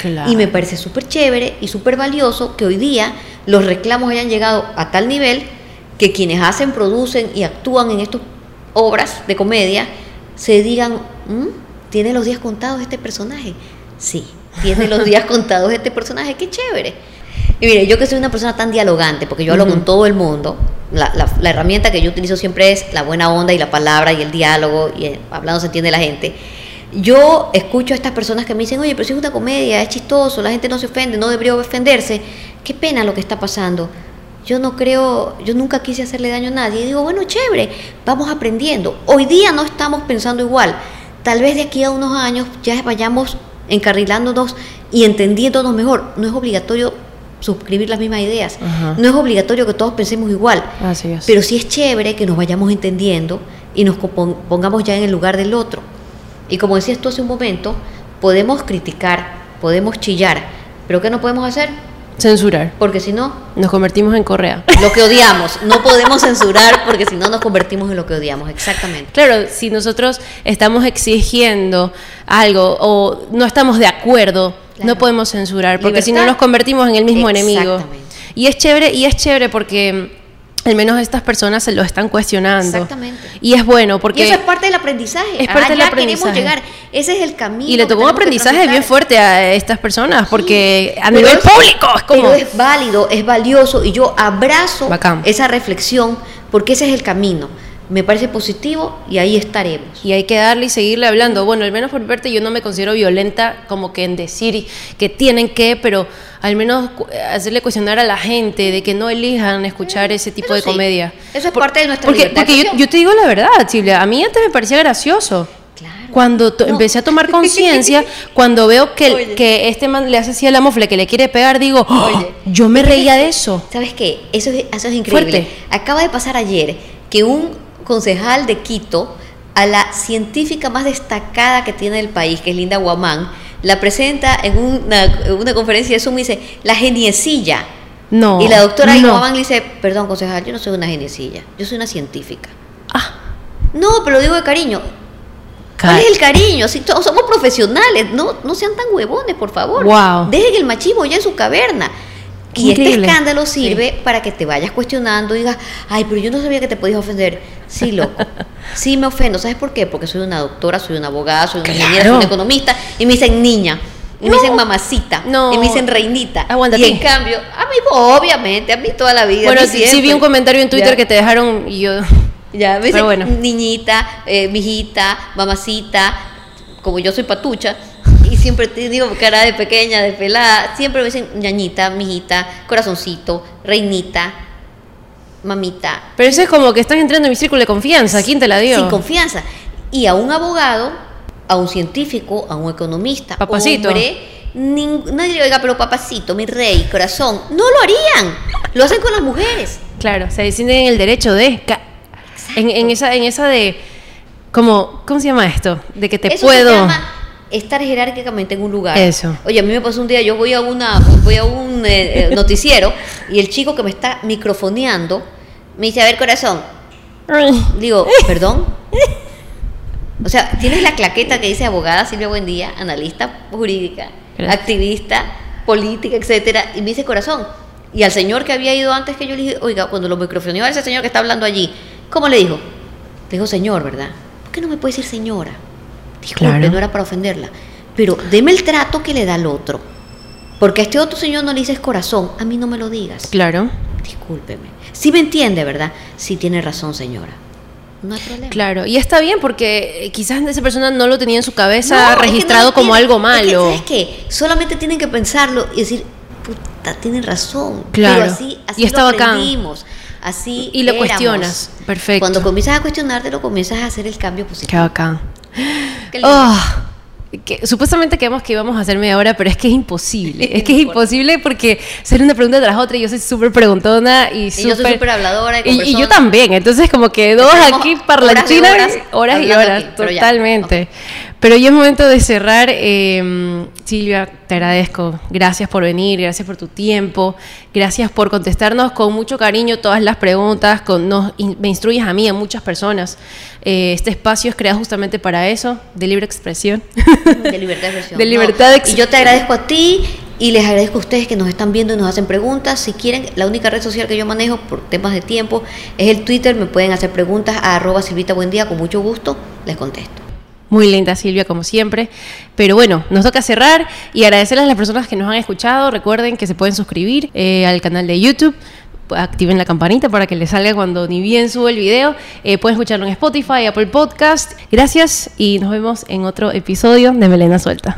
Claro. Y me parece súper chévere y súper valioso que hoy día los reclamos hayan llegado a tal nivel que quienes hacen, producen y actúan en estas obras de comedia se digan, "¿Mm? ¿tiene los días contados este personaje? Sí, tiene los días contados este personaje, qué chévere. Y mire, yo que soy una persona tan dialogante, porque yo hablo con todo el mundo, la, la- la herramienta que yo utilizo siempre es la buena onda y la palabra y el diálogo, y eh, hablando se entiende la gente. Yo escucho a estas personas que me dicen, oye, pero si es una comedia, es chistoso, la gente no se ofende, no debería ofenderse. Qué pena lo que está pasando. Yo no creo, yo nunca quise hacerle daño a nadie. Y digo, bueno, chévere, vamos aprendiendo. Hoy día no estamos pensando igual. Tal vez de aquí a unos años ya vayamos encarrilándonos y entendiéndonos mejor. No es obligatorio suscribir las mismas ideas. Ajá. No es obligatorio que todos pensemos igual. Así es. Pero sí es chévere que nos vayamos entendiendo y nos pongamos ya en el lugar del otro. Y como decías tú hace un momento, podemos criticar, podemos chillar, pero ¿qué no podemos hacer? Censurar. Porque si no, Nos convertimos en Correa. lo que odiamos. No podemos censurar porque si no nos convertimos en lo que odiamos. Exactamente. Claro, si nosotros estamos exigiendo algo o no estamos de acuerdo, Claro. no podemos censurar, porque si no nos convertimos en el mismo enemigo. Y es chévere, y es chévere porque al menos estas personas se lo están cuestionando. Exactamente. Y es bueno porque y eso es parte del aprendizaje. Es parte del Allá aprendizaje. queremos llegar. Ese es el camino. y le tocó un aprendizaje bien fuerte a estas personas porque a nivel público es como Pero es válido, es valioso y yo abrazo Bacán. esa reflexión porque ese es el camino. Me parece positivo y ahí estaremos. Y hay que darle y seguirle hablando. Bueno, al menos por mi parte yo no me considero violenta como que en decir que tienen que, pero al menos hacerle cuestionar a la gente de que no elijan escuchar ese tipo de sí. comedia. Eso es parte de nuestra porque, libertad Porque yo, te digo la verdad, Silvia, a mí antes me parecía gracioso. Claro. Cuando No. empecé a tomar conciencia, cuando veo que, el- Oye. que este man le hace así a la mofle que le quiere pegar, digo, ¡Oh! Oye. yo me reía de eso. ¿Sabes qué? Eso es, eso es increíble. Fuerte. Acaba de pasar ayer que un concejal de Quito, a la científica más destacada que tiene el país, que es Linda Guamán, la presenta en una, en una conferencia de Zoom y dice, la geniecilla. No. y la doctora no. Guamán le dice, perdón, concejal, yo no soy una geniecilla, yo soy una científica. Ah, No, pero lo digo de cariño. ¿Cuál ca- es el cariño? Si todos somos profesionales, no, no sean tan huevones, por favor. Wow. Dejen el machismo ya en su caverna. Y increíble. este escándalo sirve para que te vayas cuestionando y digas, ay, pero yo no sabía que te podías ofender. Sí, loco. Sí me ofendo. ¿Sabes por qué? Porque soy una doctora, soy una abogada, soy una Claro. ingeniera, soy una economista. Y me dicen niña. Y me dicen mamacita. No. Y me dicen reinita. Aguántate. Y en cambio, a mí, obviamente, a mí toda la vida. Bueno, sí, sí vi un comentario en Twitter Ya. que te dejaron y yo... Ya, me dicen bueno. niñita, eh, mijita, mamacita, como yo soy patucha, siempre te digo cara de pequeña, de pelada, siempre me dicen ñañita, mijita, corazoncito, reinita, mamita, Pero eso es como que estás entrando en mi círculo de confianza. ¿Quién te la dio? sin confianza. Y a un abogado, a un científico, a un economista, Papacito. hombre, nadie le oiga, pero papacito, mi rey, corazón, no lo harían, lo hacen con las mujeres. Claro, se deciden en el derecho de... En, en esa, en esa de... Como, ¿Cómo se llama esto? De que te Eso puedo... se llama estar jerárquicamente en un lugar. Eso. Oye, a mí me pasó un día, yo voy a una voy a un eh, eh, noticiero y el chico que me está microfoneando me dice, "A ver, corazón." Digo, "¿Perdón?" O sea, tienes la claqueta que dice abogada Silvia Buendía, analista jurídica, Gracias. activista, política, etcétera, y me dice, "Corazón." Y al señor que había ido antes que yo le dije, "Oiga, cuando lo microfoneó a ese señor que está hablando allí, ¿cómo le dijo?" Le dijo, "Señor, ¿verdad? ¿Por qué no me puede decir señora?" Disculpe, Claro. no era para ofenderla. Pero deme el trato que le da al otro. Porque a este otro señor no le dices corazón, a mí no me lo digas. Claro, Discúlpeme. Sí me entiende, ¿verdad? Sí tiene razón, señora. No hay problema. claro. Y está bien porque eh, quizás esa persona no lo tenía en su cabeza No, es que registrado no como tiene- algo es que, malo. ¿Sabes qué? Solamente tienen que pensarlo y decir, puta, tienen razón. Claro. Pero así, así Y está lo aprendimos. Así Y lo éramos. cuestionas. Perfecto. Cuando comienzas a cuestionarte, lo comienzas a hacer el cambio Qué positivo. Bacán. Qué lindo. Ah, que supuestamente quedamos que íbamos a hacer media hora, pero es que es imposible. Es que es imposible porque hacer una pregunta tras otra y yo soy súper preguntona y Y yo soy súper... súper habladora y Y, y yo también, entonces como que dos aquí horas parlanchinas, y horas horas horas, aquí, pero ya, es momento de cerrar. eh, Silvia, te agradezco. Gracias por venir, gracias por tu tiempo, gracias por contestarnos con mucho cariño todas las preguntas, con, nos, in- me instruyes a mí, a muchas personas. Eh, este espacio es creado justamente para eso, de libre expresión. De libertad de expresión. De libertad de ex- Y yo te agradezco a ti y les agradezco a ustedes que nos están viendo y nos hacen preguntas. Si quieren, la única red social que yo manejo por temas de tiempo es el Twitter. Me pueden hacer preguntas a arroba Silvita Buen Día. Con mucho gusto les contesto. Muy linda Silvia, como siempre. Pero bueno, nos toca cerrar y agradecerles a las personas que nos han escuchado. Recuerden que se pueden suscribir eh, al canal de YouTube. Activen la campanita para que les salga cuando ni bien subo el video. Eh, pueden escucharlo en Spotify, Apple Podcast. Gracias y nos vemos en otro episodio de Melena Suelta.